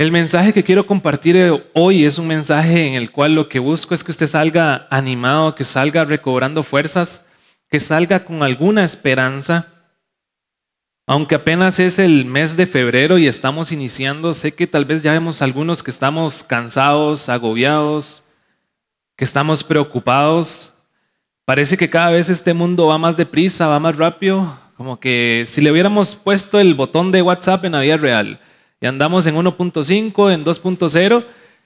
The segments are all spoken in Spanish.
El mensaje que quiero compartir hoy es un mensaje en el cual lo que busco es que usted salga animado, que salga recobrando fuerzas, que salga con alguna esperanza. Aunque apenas es el mes de febrero y estamos iniciando, sé que tal vez ya vemos algunos que estamos cansados, agobiados, que estamos preocupados. Parece que cada vez este mundo va más deprisa, va más rápido, como que si le hubiéramos puesto el botón de WhatsApp en la vida real y andamos en 1.5, en 2.0,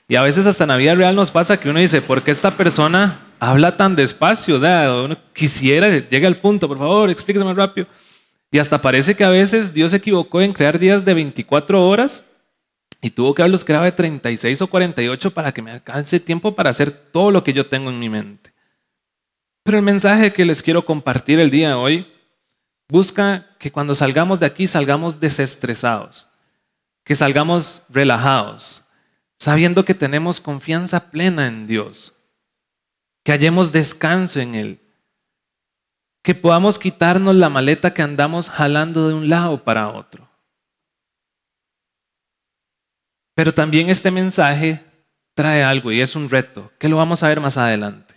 y a veces hasta en la vida real nos pasa que uno dice, ¿por qué esta persona habla tan despacio? O sea, uno quisiera que llegue al punto, por favor, explíquese más rápido. Y hasta parece que a veces Dios se equivocó en crear días de 24 horas y tuvo que haberlos creado de 36 o 48 para que me alcance tiempo para hacer todo lo que yo tengo en mi mente. Pero el mensaje que les quiero compartir el día de hoy busca que cuando salgamos de aquí salgamos desestresados que salgamos relajados, sabiendo que tenemos confianza plena en Dios, que hallemos descanso en Él, que podamos quitarnos la maleta que andamos jalando de un lado para otro. Pero también este mensaje trae algo y es un reto, que lo vamos a ver más adelante.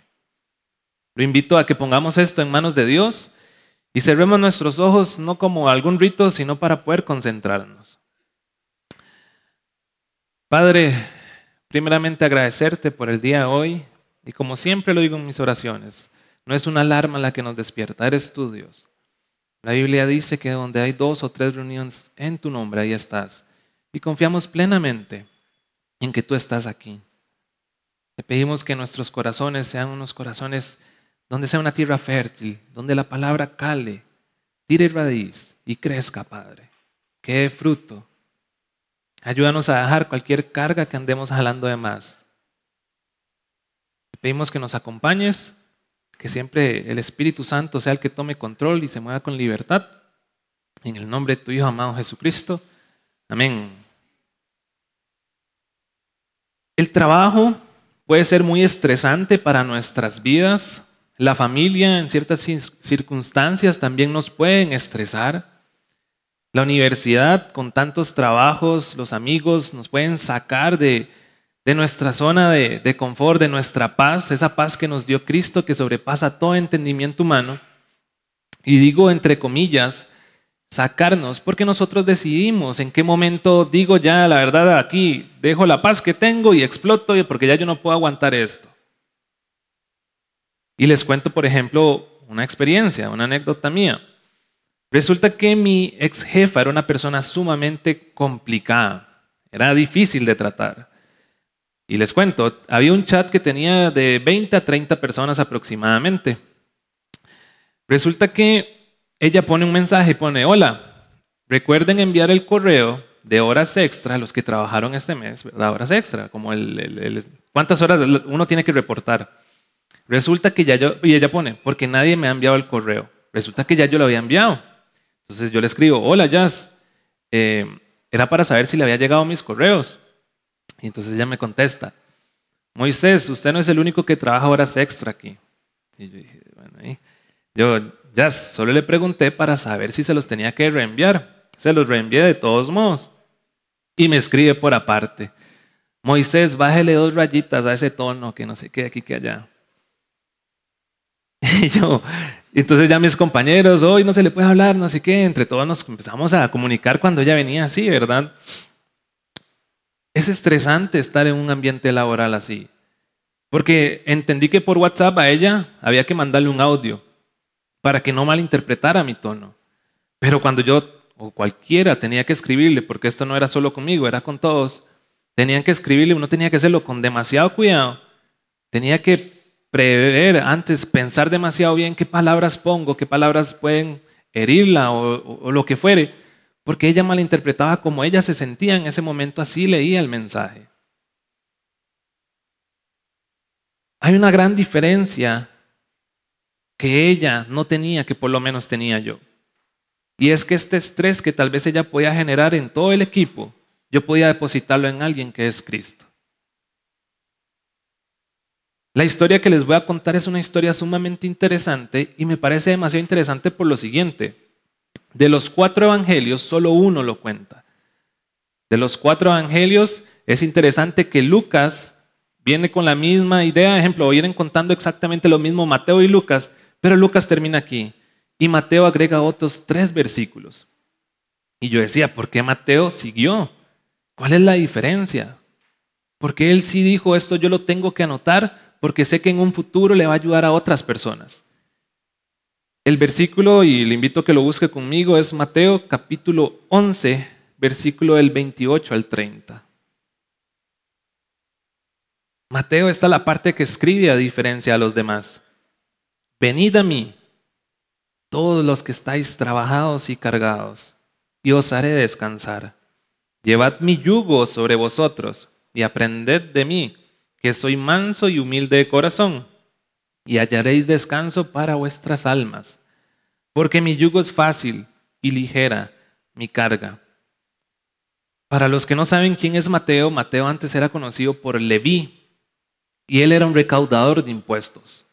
Lo invito a que pongamos esto en manos de Dios y cerremos nuestros ojos no como algún rito, sino para poder concentrarnos. Padre, primeramente agradecerte por el día de hoy y como siempre lo digo en mis oraciones, no es una alarma la que nos despierta, eres tú Dios. La Biblia dice que donde hay dos o tres reuniones en tu nombre, ahí estás. Y confiamos plenamente en que tú estás aquí. Te pedimos que nuestros corazones sean unos corazones donde sea una tierra fértil, donde la palabra cale, tire raíz y crezca, Padre. Que fruto Ayúdanos a dejar cualquier carga que andemos jalando de más. Te pedimos que nos acompañes, que siempre el Espíritu Santo sea el que tome control y se mueva con libertad. En el nombre de tu Hijo amado Jesucristo. Amén. El trabajo puede ser muy estresante para nuestras vidas. La familia en ciertas circunstancias también nos pueden estresar. La universidad con tantos trabajos, los amigos nos pueden sacar de, nuestra zona de, de confort, de nuestra paz, esa paz que nos dio Cristo que sobrepasa todo entendimiento humano. Y digo entre comillas, sacarnos, porque nosotros decidimos en qué momento digo ya la verdad aquí, dejo la paz que tengo y exploto porque ya yo no puedo aguantar esto. Y les cuento, por ejemplo, una experiencia, una anécdota mía. Resulta que mi ex jefa era una persona sumamente complicada, era difícil de tratar. Y les cuento, había un chat que tenía de 20 a 30 personas aproximadamente. Resulta que ella pone un mensaje pone, hola, recuerden enviar el correo de horas extra a los que trabajaron este mes, ¿verdad? Horas extra, como el, cuántas horas uno tiene que reportar. Resulta que ya yo, y ella pone, porque nadie me ha enviado el correo. Resulta que ya yo lo había enviado. Entonces yo le escribo, hola Jazz, eh, era para saber si le había llegado mis correos. Y entonces ella me contesta, Moisés, usted no es el único que trabaja horas extra aquí. Y yo dije, bueno, yo, Jazz, solo le pregunté para saber si se los tenía que reenviar. Se los reenvié de todos modos. Y me escribe por aparte, Moisés, bájele dos rayitas a ese tono, que no sé qué, aquí que allá. Y yo, entonces ya mis compañeros, hoy no se le puede hablar, no sé qué, entre todos nos empezamos a comunicar cuando ella venía así, ¿verdad? Es estresante estar en un ambiente laboral así, porque entendí que por WhatsApp a ella había que mandarle un audio para que no malinterpretara mi tono. Pero cuando yo o cualquiera tenía que escribirle, porque esto no era solo conmigo, era con todos, tenían que escribirle, uno tenía que hacerlo con demasiado cuidado, tenía que prever antes, pensar demasiado bien qué palabras pongo, qué palabras pueden herirla o, lo que fuere, porque ella malinterpretaba como ella se sentía en ese momento, así leía el mensaje. Hay una gran diferencia que ella no tenía, que por lo menos tenía yo. Y es que este estrés que tal vez ella podía generar en todo el equipo, yo podía depositarlo en alguien que es Cristo. La historia que les voy a contar es una historia sumamente interesante y me parece demasiado interesante por lo siguiente. De los cuatro evangelios, solo uno lo cuenta. De los cuatro evangelios, es interesante que Lucas viene con la misma idea. Ejemplo, vienen contando exactamente lo mismo Mateo y Lucas, pero Lucas termina aquí. Y Mateo agrega otros tres versículos. Y yo decía, ¿por qué Mateo siguió? ¿Cuál es la diferencia? Porque él sí dijo esto, yo lo tengo que anotar porque sé que en un futuro le va a ayudar a otras personas. El versículo, y le invito a que lo busque conmigo, es Mateo capítulo 11, versículo del 28 al 30. Mateo está la parte que escribe a diferencia de los demás. Venid a mí, todos los que estáis trabajados y cargados, y os haré descansar. Llevad mi yugo sobre vosotros y aprended de mí, que soy manso y humilde de corazón, y hallaréis descanso para vuestras almas, porque mi yugo es fácil y ligera mi carga. Para los que no saben quién es Mateo, Mateo antes era conocido por Leví, y él era un recaudador de impuestos.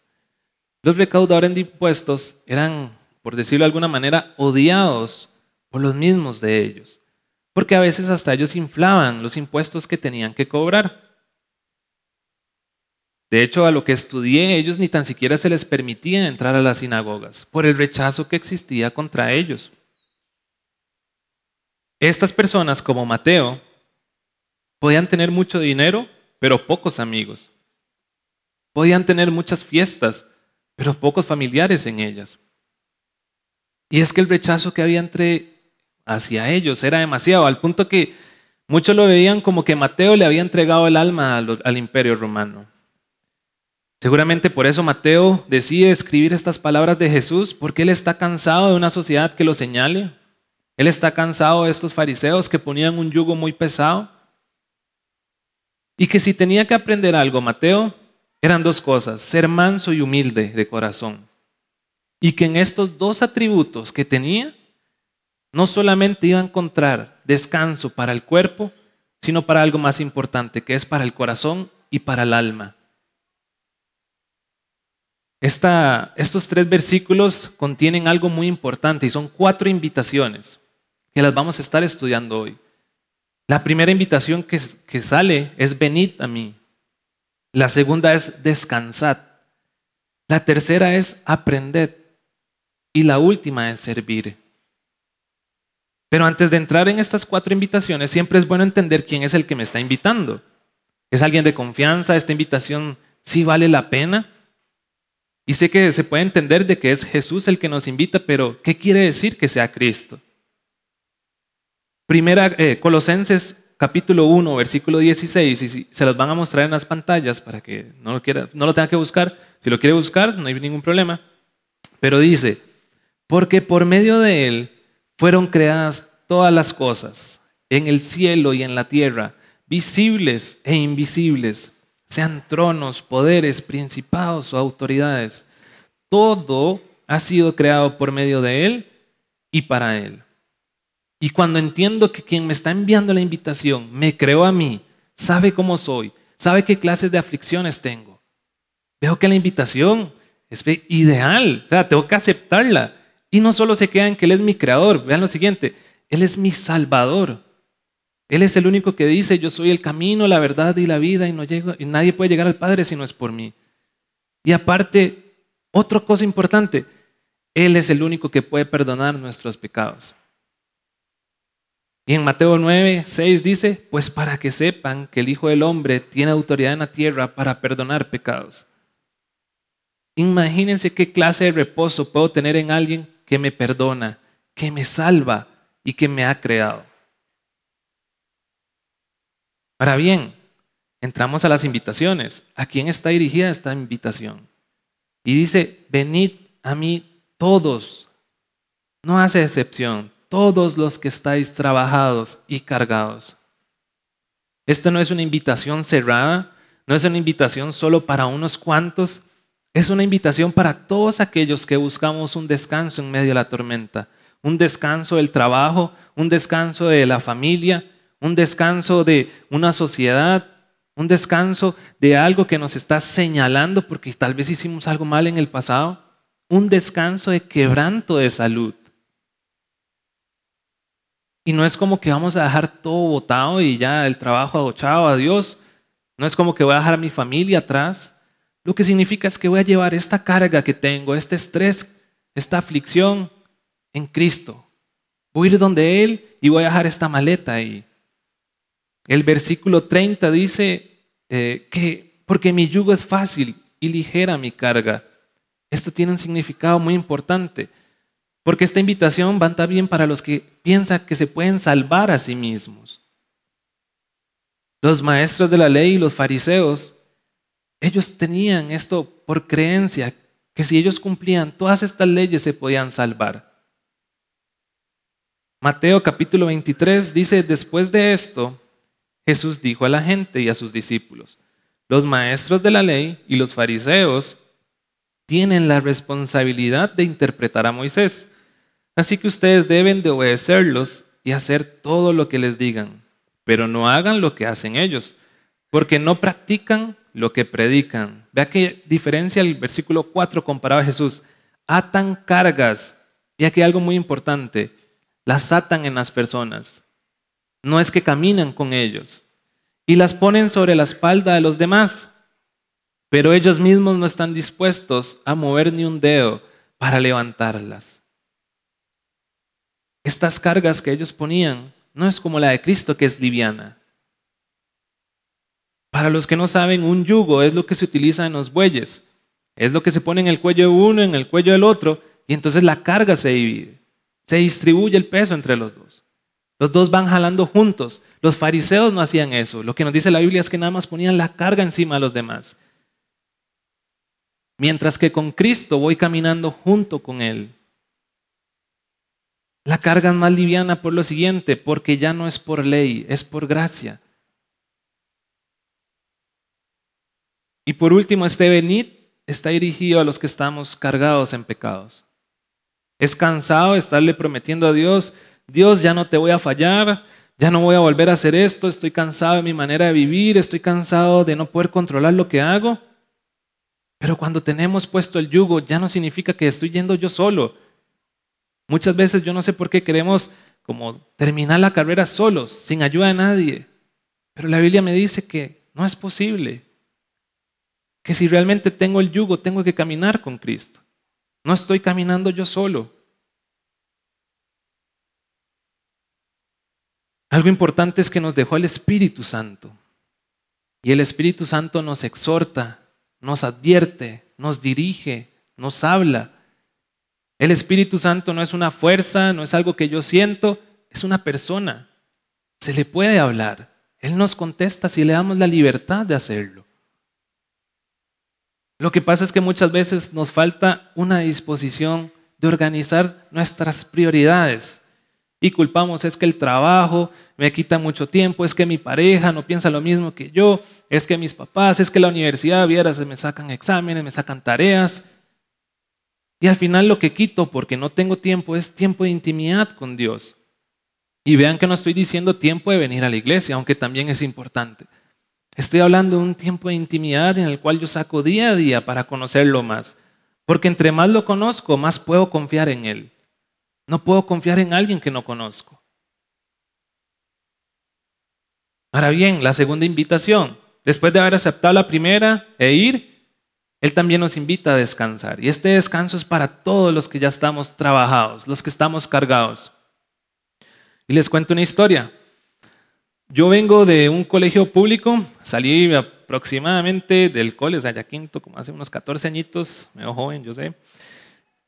Los recaudadores de impuestos eran, por decirlo de alguna manera, odiados por los mismos de ellos, porque a veces hasta ellos inflaban los impuestos que tenían que cobrar. De hecho, a lo que estudié, ellos ni tan siquiera se les permitía entrar a las sinagogas por el rechazo que existía contra ellos. Estas personas, como Mateo, podían tener mucho dinero, pero pocos amigos. Podían tener muchas fiestas, pero pocos familiares en ellas. Y es que el rechazo que había entre hacia ellos era demasiado, al punto que muchos lo veían como que Mateo le había entregado el alma al, al imperio romano. Seguramente por eso Mateo decide escribir estas palabras de Jesús, porque él está cansado de una sociedad que lo señale. Él está cansado de estos fariseos que ponían un yugo muy pesado. Y que si tenía que aprender algo, Mateo, eran dos cosas, ser manso y humilde de corazón. Y que en estos dos atributos que tenía, no solamente iba a encontrar descanso para el cuerpo, sino para algo más importante, que es para el corazón y para el alma. Estos tres versículos contienen algo muy importante y son cuatro invitaciones que las vamos a estar estudiando hoy. La primera invitación que, que sale es venid a mí. La segunda es descansad. La tercera es aprended. Y la última es servir. Pero antes de entrar en estas cuatro invitaciones, siempre es bueno entender quién es el que me está invitando. ¿Es alguien de confianza? ¿Esta invitación sí vale la pena? Y sé que se puede entender de que es Jesús el que nos invita, pero ¿qué quiere decir que sea Cristo? Primera, eh, Colosenses capítulo 1, versículo 16, y se los van a mostrar en las pantallas para que no lo, quiera, no lo tenga que buscar. Si lo quiere buscar, no hay ningún problema. Pero dice, porque por medio de él fueron creadas todas las cosas, en el cielo y en la tierra, visibles e invisibles, sean tronos, poderes, principados o autoridades. Todo ha sido creado por medio de él y para él. Y cuando entiendo que quien me está enviando la invitación me creó a mí, sabe cómo soy, sabe qué clases de aflicciones tengo, veo que la invitación es ideal, o sea, tengo que aceptarla. Y no solo se queda en que Él es mi creador, vean lo siguiente, Él es mi salvador. Él es el único que dice, yo soy el camino, la verdad y la vida y, no llego, y nadie puede llegar al Padre si no es por mí. Y aparte, otra cosa importante, Él es el único que puede perdonar nuestros pecados. Y en Mateo 9, 6 dice, pues para que sepan que el Hijo del Hombre tiene autoridad en la tierra para perdonar pecados. Imagínense qué clase de reposo puedo tener en alguien que me perdona, que me salva y que me ha creado. Ahora bien, entramos a las invitaciones. ¿A quién está dirigida esta invitación? Y dice, venid a mí todos. No hace excepción, todos los que estáis trabajados y cargados. Esta no es una invitación cerrada, no es una invitación solo para unos cuantos, es una invitación para todos aquellos que buscamos un descanso en medio de la tormenta, un descanso del trabajo, un descanso de la familia, un descanso de una sociedad, un descanso de algo que nos está señalando porque tal vez hicimos algo mal en el pasado, un descanso de quebranto de salud. Y no es como que vamos a dejar todo botado y ya el trabajo agochado a Dios. No es como que voy a dejar a mi familia atrás. Lo que significa es que voy a llevar esta carga que tengo, este estrés, esta aflicción en Cristo. Voy a ir donde Él y voy a dejar esta maleta ahí. El versículo 30 dice eh, que porque mi yugo es fácil y ligera mi carga. Esto tiene un significado muy importante. Porque esta invitación va también para los que piensan que se pueden salvar a sí mismos. Los maestros de la ley y los fariseos, ellos tenían esto por creencia, que si ellos cumplían todas estas leyes se podían salvar. Mateo capítulo 23 dice, después de esto, Jesús dijo a la gente y a sus discípulos, los maestros de la ley y los fariseos tienen la responsabilidad de interpretar a Moisés. Así que ustedes deben de obedecerlos y hacer todo lo que les digan, pero no hagan lo que hacen ellos, porque no practican lo que predican. Vea qué diferencia el versículo 4 comparado a Jesús. Atan cargas. Y aquí algo muy importante. Las atan en las personas. No es que caminan con ellos. Y las ponen sobre la espalda de los demás. Pero ellos mismos no están dispuestos a mover ni un dedo para levantarlas. Estas cargas que ellos ponían no es como la de Cristo que es liviana. Para los que no saben, un yugo es lo que se utiliza en los bueyes. Es lo que se pone en el cuello de uno, en el cuello del otro, y entonces la carga se divide. Se distribuye el peso entre los dos. Los dos van jalando juntos. Los fariseos no hacían eso. Lo que nos dice la Biblia es que nada más ponían la carga encima de los demás. Mientras que con Cristo voy caminando junto con Él. La carga es más liviana por lo siguiente, porque ya no es por ley, es por gracia. Y por último, este venid está dirigido a los que estamos cargados en pecados. Es cansado estarle prometiendo a Dios, Dios ya no te voy a fallar, ya no voy a volver a hacer esto, estoy cansado de mi manera de vivir, estoy cansado de no poder controlar lo que hago. Pero cuando tenemos puesto el yugo, ya no significa que estoy yendo yo solo, Muchas veces yo no sé por qué queremos como terminar la carrera solos, sin ayuda de nadie. Pero la Biblia me dice que no es posible. Que si realmente tengo el yugo, tengo que caminar con Cristo. No estoy caminando yo solo. Algo importante es que nos dejó el Espíritu Santo. Y el Espíritu Santo nos exhorta, nos advierte, nos dirige, nos habla. El Espíritu Santo no es una fuerza, no es algo que yo siento, es una persona. Se le puede hablar. Él nos contesta si le damos la libertad de hacerlo. Lo que pasa es que muchas veces nos falta una disposición de organizar nuestras prioridades y culpamos es que el trabajo me quita mucho tiempo, es que mi pareja no piensa lo mismo que yo, es que mis papás, es que la universidad, vieras, me sacan exámenes, me sacan tareas. Y al final lo que quito porque no tengo tiempo es tiempo de intimidad con Dios. Y vean que no estoy diciendo tiempo de venir a la iglesia, aunque también es importante. Estoy hablando de un tiempo de intimidad en el cual yo saco día a día para conocerlo más. Porque entre más lo conozco, más puedo confiar en Él. No puedo confiar en alguien que no conozco. Ahora bien, la segunda invitación, después de haber aceptado la primera e ir, él también nos invita a descansar. Y este descanso es para todos los que ya estamos trabajados, los que estamos cargados. Y les cuento una historia. Yo vengo de un colegio público, salí aproximadamente del cole, o sea, ya quinto, como hace unos 14 añitos, medio joven, yo sé.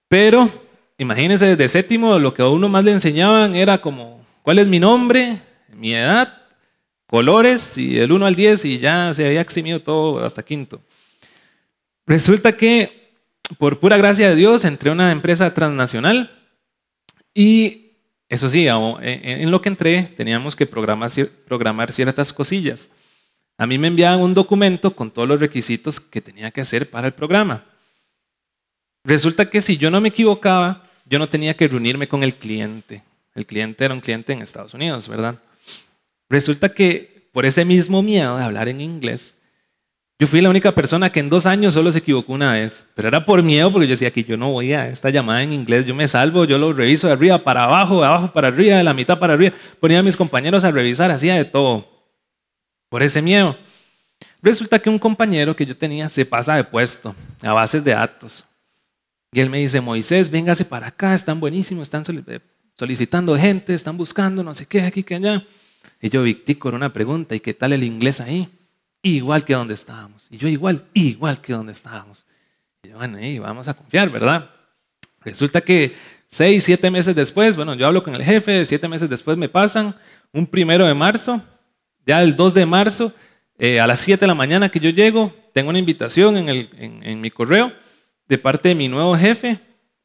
Pero imagínense, desde séptimo, lo que a uno más le enseñaban era como, ¿cuál es mi nombre? Mi edad, colores, y del 1 al 10, y ya se había eximido todo hasta quinto. Resulta que por pura gracia de Dios entré a una empresa transnacional y eso sí, en lo que entré teníamos que programar, programar ciertas cosillas. A mí me enviaban un documento con todos los requisitos que tenía que hacer para el programa. Resulta que si yo no me equivocaba, yo no tenía que reunirme con el cliente. El cliente era un cliente en Estados Unidos, ¿verdad? Resulta que por ese mismo miedo de hablar en inglés, Yo fui la única persona que en dos años solo se equivocó una vez, pero era por miedo porque yo decía que yo no voy a esta llamada en inglés, yo me salvo, yo lo reviso de arriba para abajo, de abajo para arriba, de la mitad para arriba. Ponía a mis compañeros a revisar, hacía de todo, por ese miedo. Resulta que un compañero que yo tenía se pasa de puesto a bases de datos. Y él me dice, Moisés, véngase para acá, están buenísimos, están eh, solicitando gente, están buscando no sé qué, aquí, que allá. Y yo, Victico, una pregunta, ¿y qué tal el inglés ahí? igual que donde estábamos. Y yo igual, igual que donde estábamos. Y yo, bueno, y vamos a confiar, ¿verdad? Resulta que seis, siete meses después, bueno, yo hablo con el jefe, siete meses después me pasan, un primero de marzo, ya el 2 de marzo, eh, a las 7 de la mañana que yo llego, tengo una invitación en, el, en mi correo de parte de mi nuevo jefe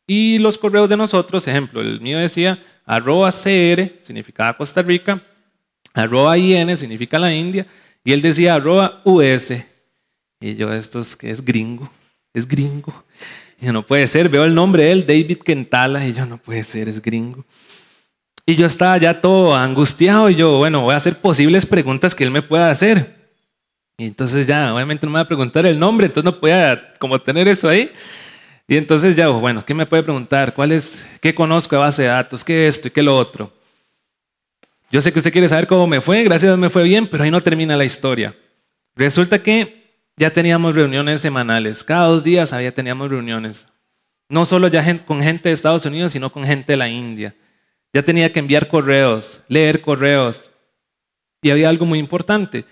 y los correos de nosotros, ejemplo, el mío decía arroba CR, significaba Costa Rica, arroba IN, significa la India, y él decía arroba US. Y yo, esto es, es gringo, es gringo. Y yo, no puede ser, veo el nombre de él, David Kentala, y yo, no puede ser, es gringo. Y yo estaba ya todo angustiado y yo, bueno, voy a hacer posibles preguntas que él me pueda hacer. Y entonces ya, obviamente no me va a preguntar el nombre, entonces no podía como tener eso ahí. Y entonces ya, bueno, ¿qué me puede preguntar? ¿Cuál es, qué conozco de base de datos? ¿Qué esto y qué lo otro? Yo sé que usted quiere saber cómo me fue, gracias a Dios me fue bien, pero ahí no termina la historia. Resulta que ya teníamos reuniones semanales, cada dos días había teníamos reuniones. No solo ya con gente de Estados Unidos, sino con gente de la India. Ya tenía que enviar correos, leer correos. Y había algo muy importante,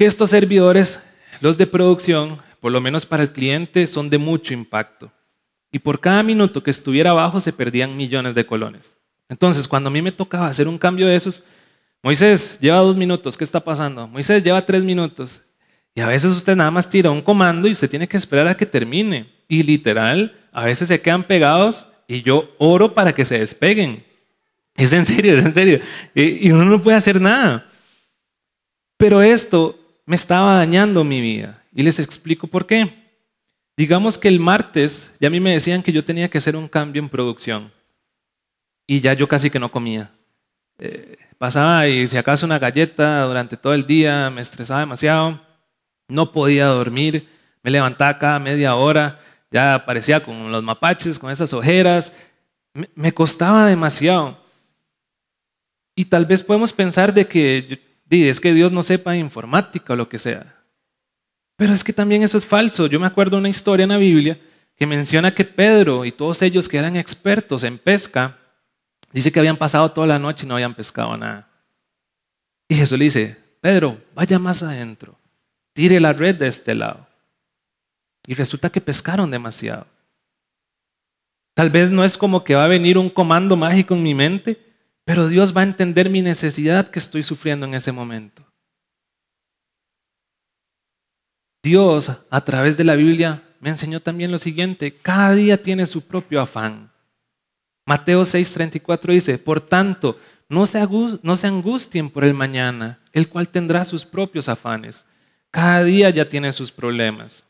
que estos servidores, los de producción, por lo menos para el cliente, son de mucho impacto. Y por cada minuto que estuviera abajo se perdían millones de colones. Entonces, cuando a mí me tocaba hacer un cambio de esos, Moisés lleva dos minutos, ¿qué está pasando? Moisés lleva tres minutos. Y a veces usted nada más tira un comando y usted tiene que esperar a que termine. Y literal, a veces se quedan pegados y yo oro para que se despeguen. Es en serio, es en serio. Y uno no puede hacer nada. Pero esto me estaba dañando mi vida. Y les explico por qué. Digamos que el martes ya a mí me decían que yo tenía que hacer un cambio en producción y ya yo casi que no comía. Eh, pasaba y si acaso una galleta durante todo el día, me estresaba demasiado, no podía dormir, me levantaba cada media hora, ya aparecía con los mapaches, con esas ojeras, me, me costaba demasiado. Y tal vez podemos pensar de que es que Dios no sepa informática o lo que sea. Pero es que también eso es falso. Yo me acuerdo una historia en la Biblia que menciona que Pedro y todos ellos que eran expertos en pesca, Dice que habían pasado toda la noche y no habían pescado nada. Y Jesús le dice, Pedro, vaya más adentro, tire la red de este lado. Y resulta que pescaron demasiado. Tal vez no es como que va a venir un comando mágico en mi mente, pero Dios va a entender mi necesidad que estoy sufriendo en ese momento. Dios, a través de la Biblia, me enseñó también lo siguiente, cada día tiene su propio afán. Mateo 6:34 dice, por tanto, no se, no se angustien por el mañana, el cual tendrá sus propios afanes. Cada día ya tiene sus problemas.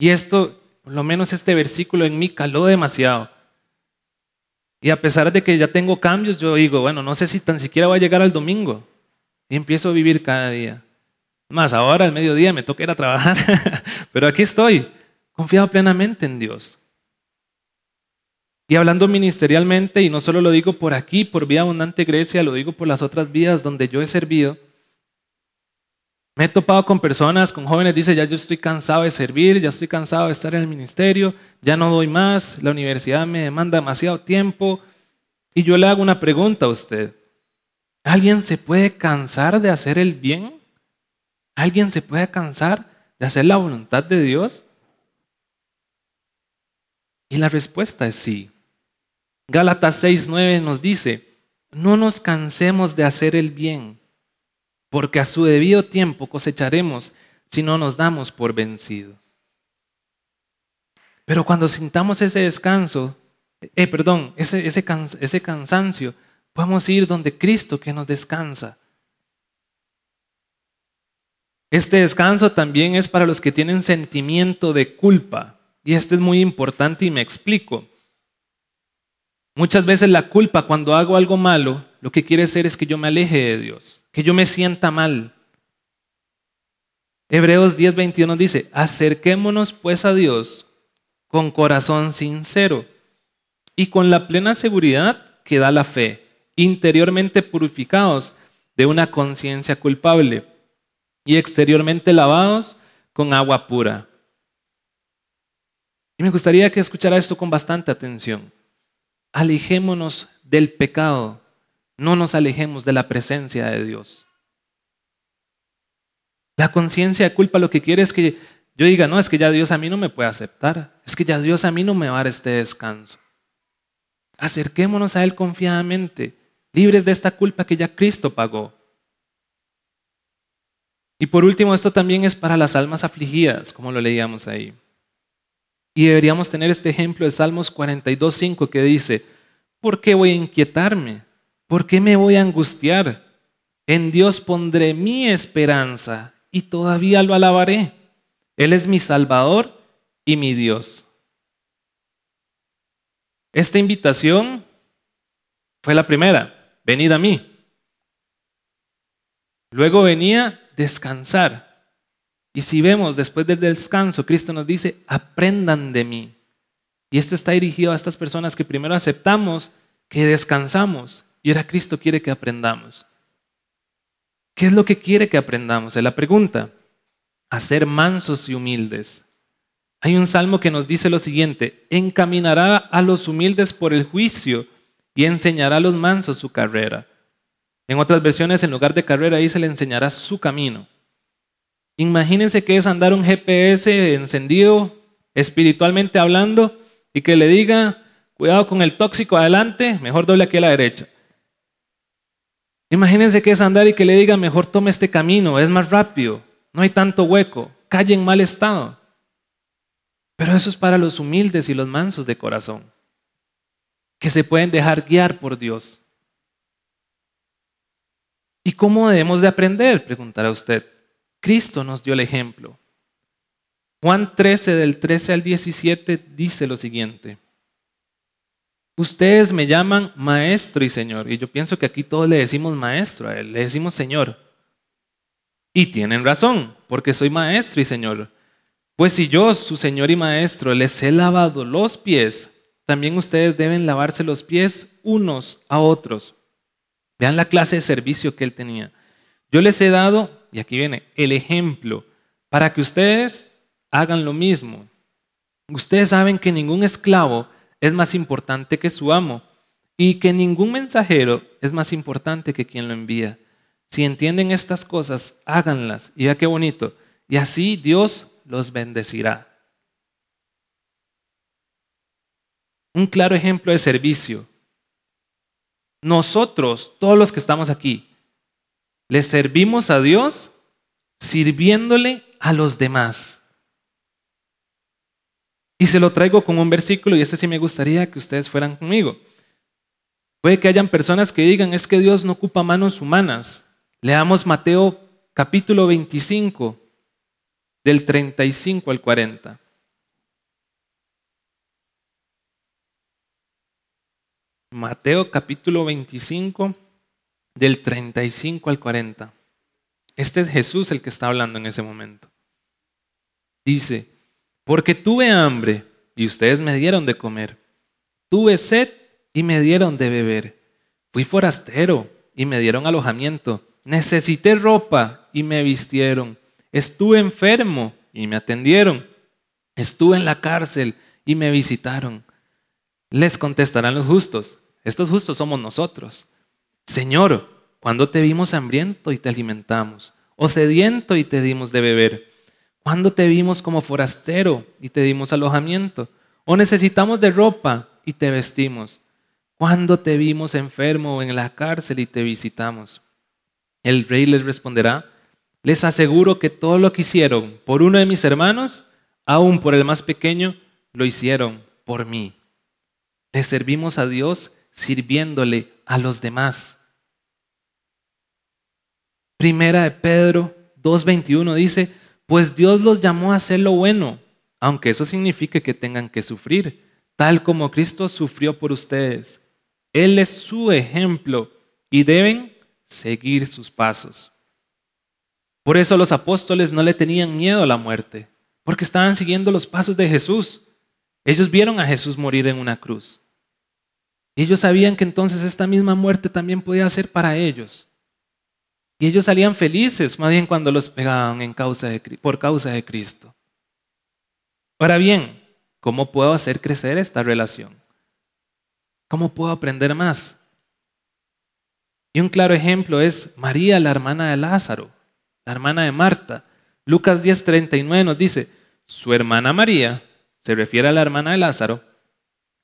Y esto, por lo menos este versículo en mí caló demasiado. Y a pesar de que ya tengo cambios, yo digo, bueno, no sé si tan siquiera voy a llegar al domingo. Y empiezo a vivir cada día. Más ahora al mediodía me toca ir a trabajar, pero aquí estoy, confiado plenamente en Dios. Y hablando ministerialmente, y no solo lo digo por aquí, por Vía Abundante Grecia, lo digo por las otras vías donde yo he servido, me he topado con personas, con jóvenes, dice, ya yo estoy cansado de servir, ya estoy cansado de estar en el ministerio, ya no doy más, la universidad me demanda demasiado tiempo. Y yo le hago una pregunta a usted. ¿Alguien se puede cansar de hacer el bien? ¿Alguien se puede cansar de hacer la voluntad de Dios? Y la respuesta es sí. Gálatas 6:9 nos dice, no nos cansemos de hacer el bien, porque a su debido tiempo cosecharemos si no nos damos por vencido. Pero cuando sintamos ese descanso, eh, perdón, ese, ese, ese cansancio, podemos ir donde Cristo que nos descansa. Este descanso también es para los que tienen sentimiento de culpa. Y este es muy importante y me explico. Muchas veces la culpa cuando hago algo malo, lo que quiere hacer es que yo me aleje de Dios, que yo me sienta mal. Hebreos 10:21 dice, acerquémonos pues a Dios con corazón sincero y con la plena seguridad que da la fe, interiormente purificados de una conciencia culpable y exteriormente lavados con agua pura. Y me gustaría que escuchara esto con bastante atención. Alejémonos del pecado, no nos alejemos de la presencia de Dios. La conciencia de culpa lo que quiere es que yo diga, no, es que ya Dios a mí no me puede aceptar, es que ya Dios a mí no me va a dar este descanso. Acerquémonos a Él confiadamente, libres de esta culpa que ya Cristo pagó. Y por último, esto también es para las almas afligidas, como lo leíamos ahí. Y deberíamos tener este ejemplo de Salmos 42.5 que dice, ¿por qué voy a inquietarme? ¿Por qué me voy a angustiar? En Dios pondré mi esperanza y todavía lo alabaré. Él es mi Salvador y mi Dios. Esta invitación fue la primera, venid a mí. Luego venía descansar. Y si vemos después del descanso, Cristo nos dice, aprendan de mí. Y esto está dirigido a estas personas que primero aceptamos que descansamos y ahora Cristo quiere que aprendamos. ¿Qué es lo que quiere que aprendamos? Es la pregunta. A ser mansos y humildes. Hay un salmo que nos dice lo siguiente, encaminará a los humildes por el juicio y enseñará a los mansos su carrera. En otras versiones, en lugar de carrera, ahí se le enseñará su camino. Imagínense que es andar un GPS encendido, espiritualmente hablando, y que le diga, cuidado con el tóxico adelante, mejor doble aquí a la derecha. Imagínense que es andar y que le diga, mejor tome este camino, es más rápido, no hay tanto hueco, calle en mal estado. Pero eso es para los humildes y los mansos de corazón, que se pueden dejar guiar por Dios. ¿Y cómo debemos de aprender? Preguntará usted. Cristo nos dio el ejemplo. Juan 13 del 13 al 17 dice lo siguiente. Ustedes me llaman maestro y señor. Y yo pienso que aquí todos le decimos maestro a él, le decimos señor. Y tienen razón, porque soy maestro y señor. Pues si yo, su señor y maestro, les he lavado los pies, también ustedes deben lavarse los pies unos a otros. Vean la clase de servicio que él tenía. Yo les he dado, y aquí viene, el ejemplo, para que ustedes hagan lo mismo. Ustedes saben que ningún esclavo es más importante que su amo y que ningún mensajero es más importante que quien lo envía. Si entienden estas cosas, háganlas. Y vea qué bonito. Y así Dios los bendecirá. Un claro ejemplo de servicio. Nosotros, todos los que estamos aquí, le servimos a Dios sirviéndole a los demás. Y se lo traigo con un versículo y este sí me gustaría que ustedes fueran conmigo. Puede que hayan personas que digan, es que Dios no ocupa manos humanas. Leamos Mateo capítulo 25, del 35 al 40. Mateo capítulo 25, del 35 al 40. Este es Jesús el que está hablando en ese momento. Dice, porque tuve hambre y ustedes me dieron de comer. Tuve sed y me dieron de beber. Fui forastero y me dieron alojamiento. Necesité ropa y me vistieron. Estuve enfermo y me atendieron. Estuve en la cárcel y me visitaron. Les contestarán los justos. Estos justos somos nosotros. Señor, cuando te vimos hambriento y te alimentamos, o sediento y te dimos de beber? ¿Cuándo te vimos como forastero y te dimos alojamiento? ¿O necesitamos de ropa y te vestimos? ¿Cuándo te vimos enfermo o en la cárcel y te visitamos? El rey les responderá, les aseguro que todo lo que hicieron por uno de mis hermanos, aún por el más pequeño, lo hicieron por mí. Le servimos a Dios sirviéndole a los demás. Primera de Pedro 2.21 dice, pues Dios los llamó a hacer lo bueno, aunque eso signifique que tengan que sufrir, tal como Cristo sufrió por ustedes. Él es su ejemplo y deben seguir sus pasos. Por eso los apóstoles no le tenían miedo a la muerte, porque estaban siguiendo los pasos de Jesús. Ellos vieron a Jesús morir en una cruz. Y ellos sabían que entonces esta misma muerte también podía ser para ellos. Y ellos salían felices, más bien cuando los pegaban por causa de Cristo. Ahora bien, ¿cómo puedo hacer crecer esta relación? ¿Cómo puedo aprender más? Y un claro ejemplo es María, la hermana de Lázaro, la hermana de Marta. Lucas 10:39 nos dice, su hermana María, se refiere a la hermana de Lázaro,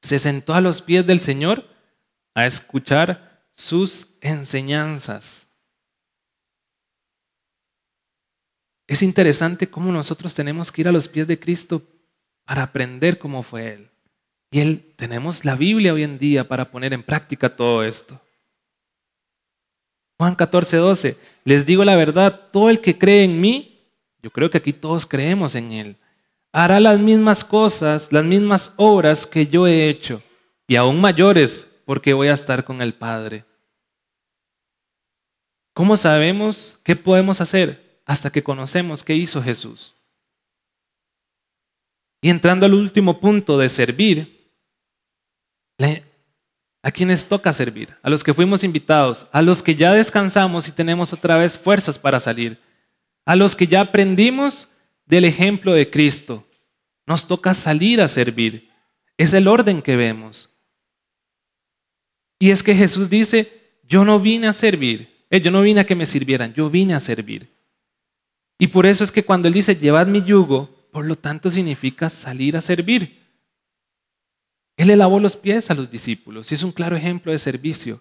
se sentó a los pies del Señor a escuchar sus enseñanzas. Es interesante cómo nosotros tenemos que ir a los pies de Cristo para aprender cómo fue Él. Y Él, tenemos la Biblia hoy en día para poner en práctica todo esto. Juan 14, 12, les digo la verdad, todo el que cree en mí, yo creo que aquí todos creemos en Él, hará las mismas cosas, las mismas obras que yo he hecho, y aún mayores, porque voy a estar con el Padre. ¿Cómo sabemos qué podemos hacer? Hasta que conocemos qué hizo Jesús. Y entrando al último punto de servir, ¿a quienes toca servir? A los que fuimos invitados, a los que ya descansamos y tenemos otra vez fuerzas para salir, a los que ya aprendimos del ejemplo de Cristo. Nos toca salir a servir. Es el orden que vemos. Y es que Jesús dice, yo no vine a servir, eh, yo no vine a que me sirvieran, yo vine a servir. Y por eso es que cuando Él dice, llevad mi yugo, por lo tanto significa salir a servir. Él le lavó los pies a los discípulos y es un claro ejemplo de servicio.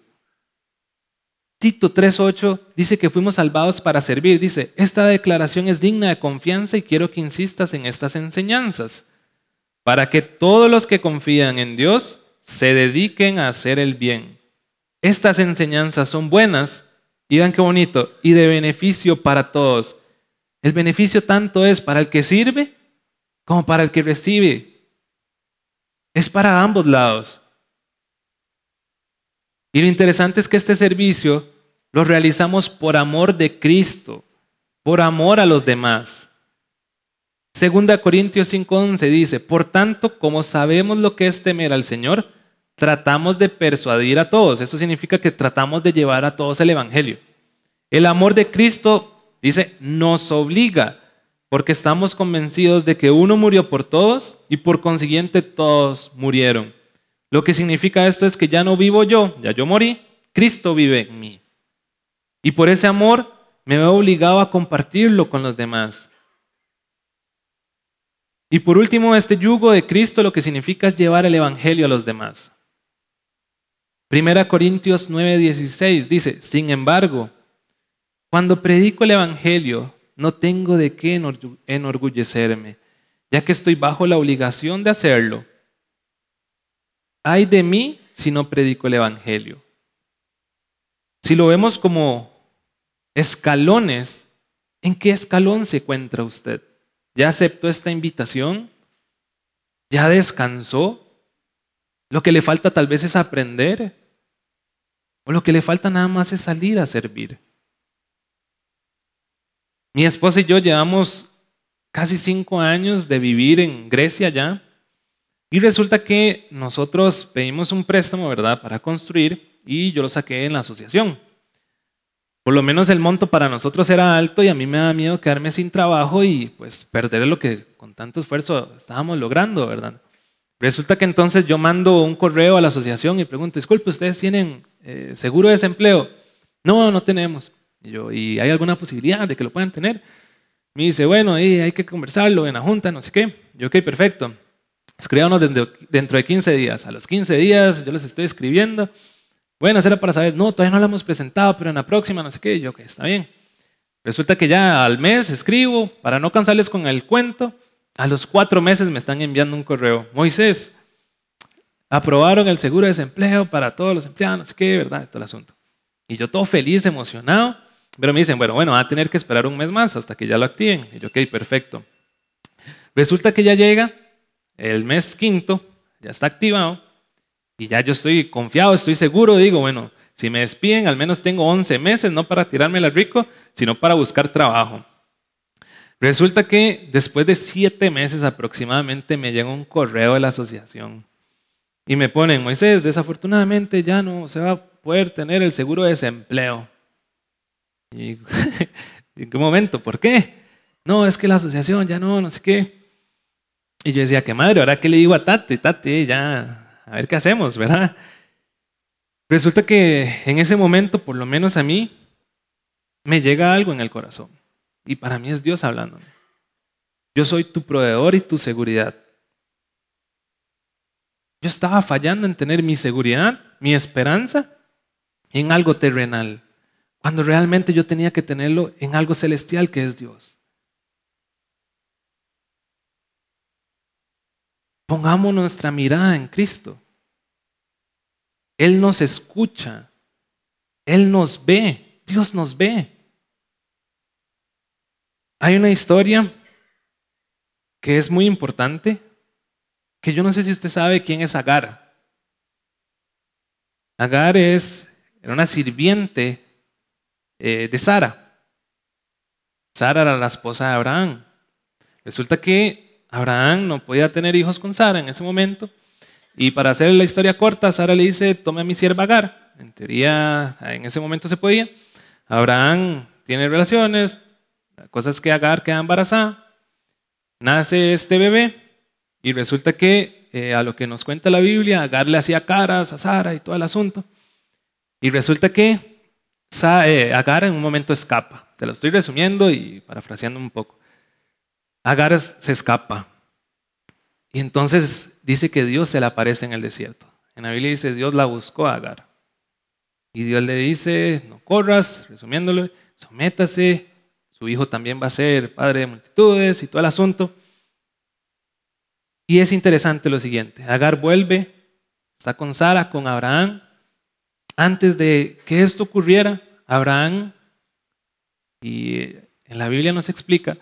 Tito 3.8 dice que fuimos salvados para servir. Dice, esta declaración es digna de confianza y quiero que insistas en estas enseñanzas, para que todos los que confían en Dios se dediquen a hacer el bien. Estas enseñanzas son buenas y vean qué bonito, y de beneficio para todos. El beneficio tanto es para el que sirve como para el que recibe. Es para ambos lados. Y lo interesante es que este servicio lo realizamos por amor de Cristo, por amor a los demás. Segunda Corintios 5:11 dice, por tanto, como sabemos lo que es temer al Señor, tratamos de persuadir a todos. Eso significa que tratamos de llevar a todos el Evangelio. El amor de Cristo, dice, nos obliga, porque estamos convencidos de que uno murió por todos y por consiguiente todos murieron. Lo que significa esto es que ya no vivo yo, ya yo morí, Cristo vive en mí. Y por ese amor me veo obligado a compartirlo con los demás. Y por último, este yugo de Cristo lo que significa es llevar el Evangelio a los demás. Primera Corintios 9:16 dice, sin embargo, cuando predico el Evangelio, no tengo de qué enorgullecerme, ya que estoy bajo la obligación de hacerlo. Hay de mí si no predico el Evangelio. Si lo vemos como escalones, ¿en qué escalón se encuentra usted? ¿Ya aceptó esta invitación? ¿Ya descansó? Lo que le falta tal vez es aprender. O lo que le falta nada más es salir a servir. Mi esposa y yo llevamos casi cinco años de vivir en Grecia ya. Y resulta que nosotros pedimos un préstamo, ¿verdad?, para construir y yo lo saqué en la asociación. Por lo menos el monto para nosotros era alto y a mí me da miedo quedarme sin trabajo y pues perder lo que con tanto esfuerzo estábamos logrando, ¿verdad? Resulta que entonces yo mando un correo a la asociación y pregunto, disculpe, ¿ustedes tienen eh, seguro de desempleo? No, no tenemos. Y yo, ¿y hay alguna posibilidad de que lo puedan tener? Me dice, bueno, hay que conversarlo en la junta, no sé qué. Yo, ok, perfecto. Escríbanos dentro de 15 días. A los 15 días yo les estoy escribiendo bueno, era para saber, no, todavía no la hemos presentado, pero en la próxima, no sé qué, yo que está bien. Resulta que ya al mes escribo, para no cansarles con el cuento, a los cuatro meses me están enviando un correo. Moisés, aprobaron el seguro de desempleo para todos los empleados, no sé qué, ¿verdad? Todo el asunto. Y yo todo feliz, emocionado, pero me dicen, bueno, bueno, va a tener que esperar un mes más hasta que ya lo activen. Y yo, ok, perfecto. Resulta que ya llega el mes quinto, ya está activado, y ya yo estoy confiado, estoy seguro, digo, bueno, si me despiden, al menos tengo 11 meses, no para tirarme la rico, sino para buscar trabajo. Resulta que después de siete meses aproximadamente me llega un correo de la asociación y me ponen, Moisés, desafortunadamente ya no se va a poder tener el seguro de desempleo. Y, ¿En qué momento? ¿Por qué? No, es que la asociación ya no, no sé qué. Y yo decía, qué madre, ahora qué le digo a Tati, Tati, ya, a ver qué hacemos, ¿verdad? Resulta que en ese momento, por lo menos a mí, me llega algo en el corazón. Y para mí es Dios hablándome. Yo soy tu proveedor y tu seguridad. Yo estaba fallando en tener mi seguridad, mi esperanza en algo terrenal, cuando realmente yo tenía que tenerlo en algo celestial que es Dios. Pongamos nuestra mirada en Cristo. Él nos escucha, Él nos ve, Dios nos ve. Hay una historia que es muy importante, que yo no sé si usted sabe quién es Agar. Agar es, una sirviente eh, de Sara. Sara era la esposa de Abraham. Resulta que Abraham no podía tener hijos con Sara en ese momento. Y para hacer la historia corta, Sara le dice, tome a mi sierva Agar. En teoría, en ese momento se podía. Abraham tiene relaciones, la cosa es que Agar queda embarazada, nace este bebé y resulta que eh, a lo que nos cuenta la Biblia, Agar le hacía caras a Sara y todo el asunto. Y resulta que Agar en un momento escapa. Te lo estoy resumiendo y parafraseando un poco. Agar se escapa. Y entonces dice que Dios se le aparece en el desierto. En la Biblia dice, Dios la buscó a Agar. Y Dios le dice, no corras, resumiéndolo, sométase, su hijo también va a ser padre de multitudes y todo el asunto. Y es interesante lo siguiente, Agar vuelve, está con Sara, con Abraham. Antes de que esto ocurriera, Abraham, y en la Biblia nos explica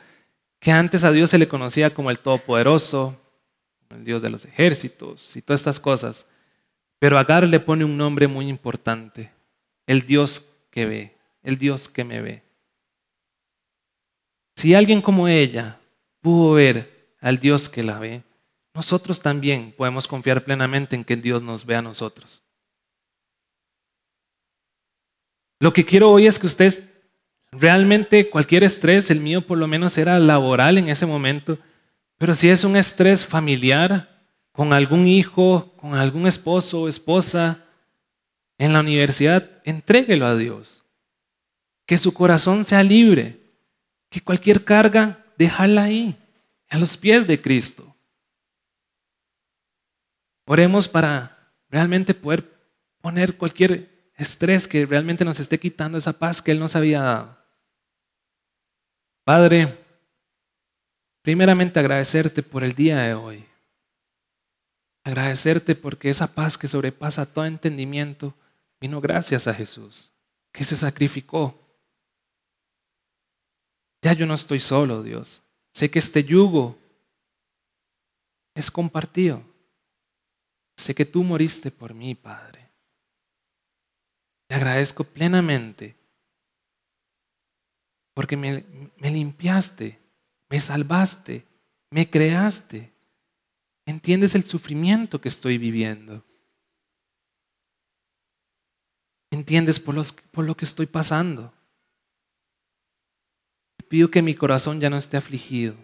que antes a Dios se le conocía como el Todopoderoso, el Dios de los ejércitos y todas estas cosas. Pero Agar le pone un nombre muy importante, el Dios que ve, el Dios que me ve. Si alguien como ella pudo ver al Dios que la ve, nosotros también podemos confiar plenamente en que Dios nos ve a nosotros. Lo que quiero hoy es que usted realmente cualquier estrés, el mío por lo menos era laboral en ese momento, pero si es un estrés familiar, con algún hijo, con algún esposo o esposa en la universidad, entréguelo a Dios. Que su corazón sea libre que cualquier carga, déjala ahí, a los pies de Cristo. Oremos para realmente poder poner cualquier estrés que realmente nos esté quitando esa paz que Él nos había dado. Padre, primeramente agradecerte por el día de hoy. Agradecerte porque esa paz que sobrepasa todo entendimiento vino gracias a Jesús, que se sacrificó ya yo no estoy solo, Dios. Sé que este yugo es compartido. Sé que tú moriste por mí, Padre. Te agradezco plenamente porque me, limpiaste, me salvaste, me creaste. Entiendes el sufrimiento que estoy viviendo. Entiendes por lo que estoy pasando. Pido que mi corazón ya no esté afligido.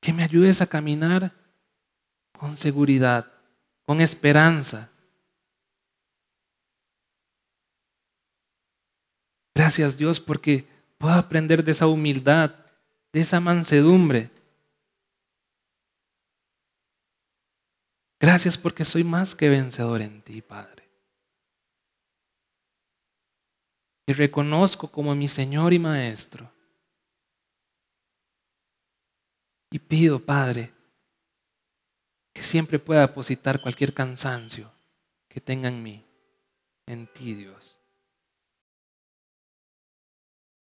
Que me ayudes a caminar con seguridad, con esperanza. Gracias Dios porque puedo aprender de esa humildad, de esa mansedumbre. Gracias porque soy más que vencedor en ti, Padre. Te reconozco como mi Señor y Maestro. Y pido, Padre, que siempre pueda depositar cualquier cansancio que tenga en mí, en ti, Dios.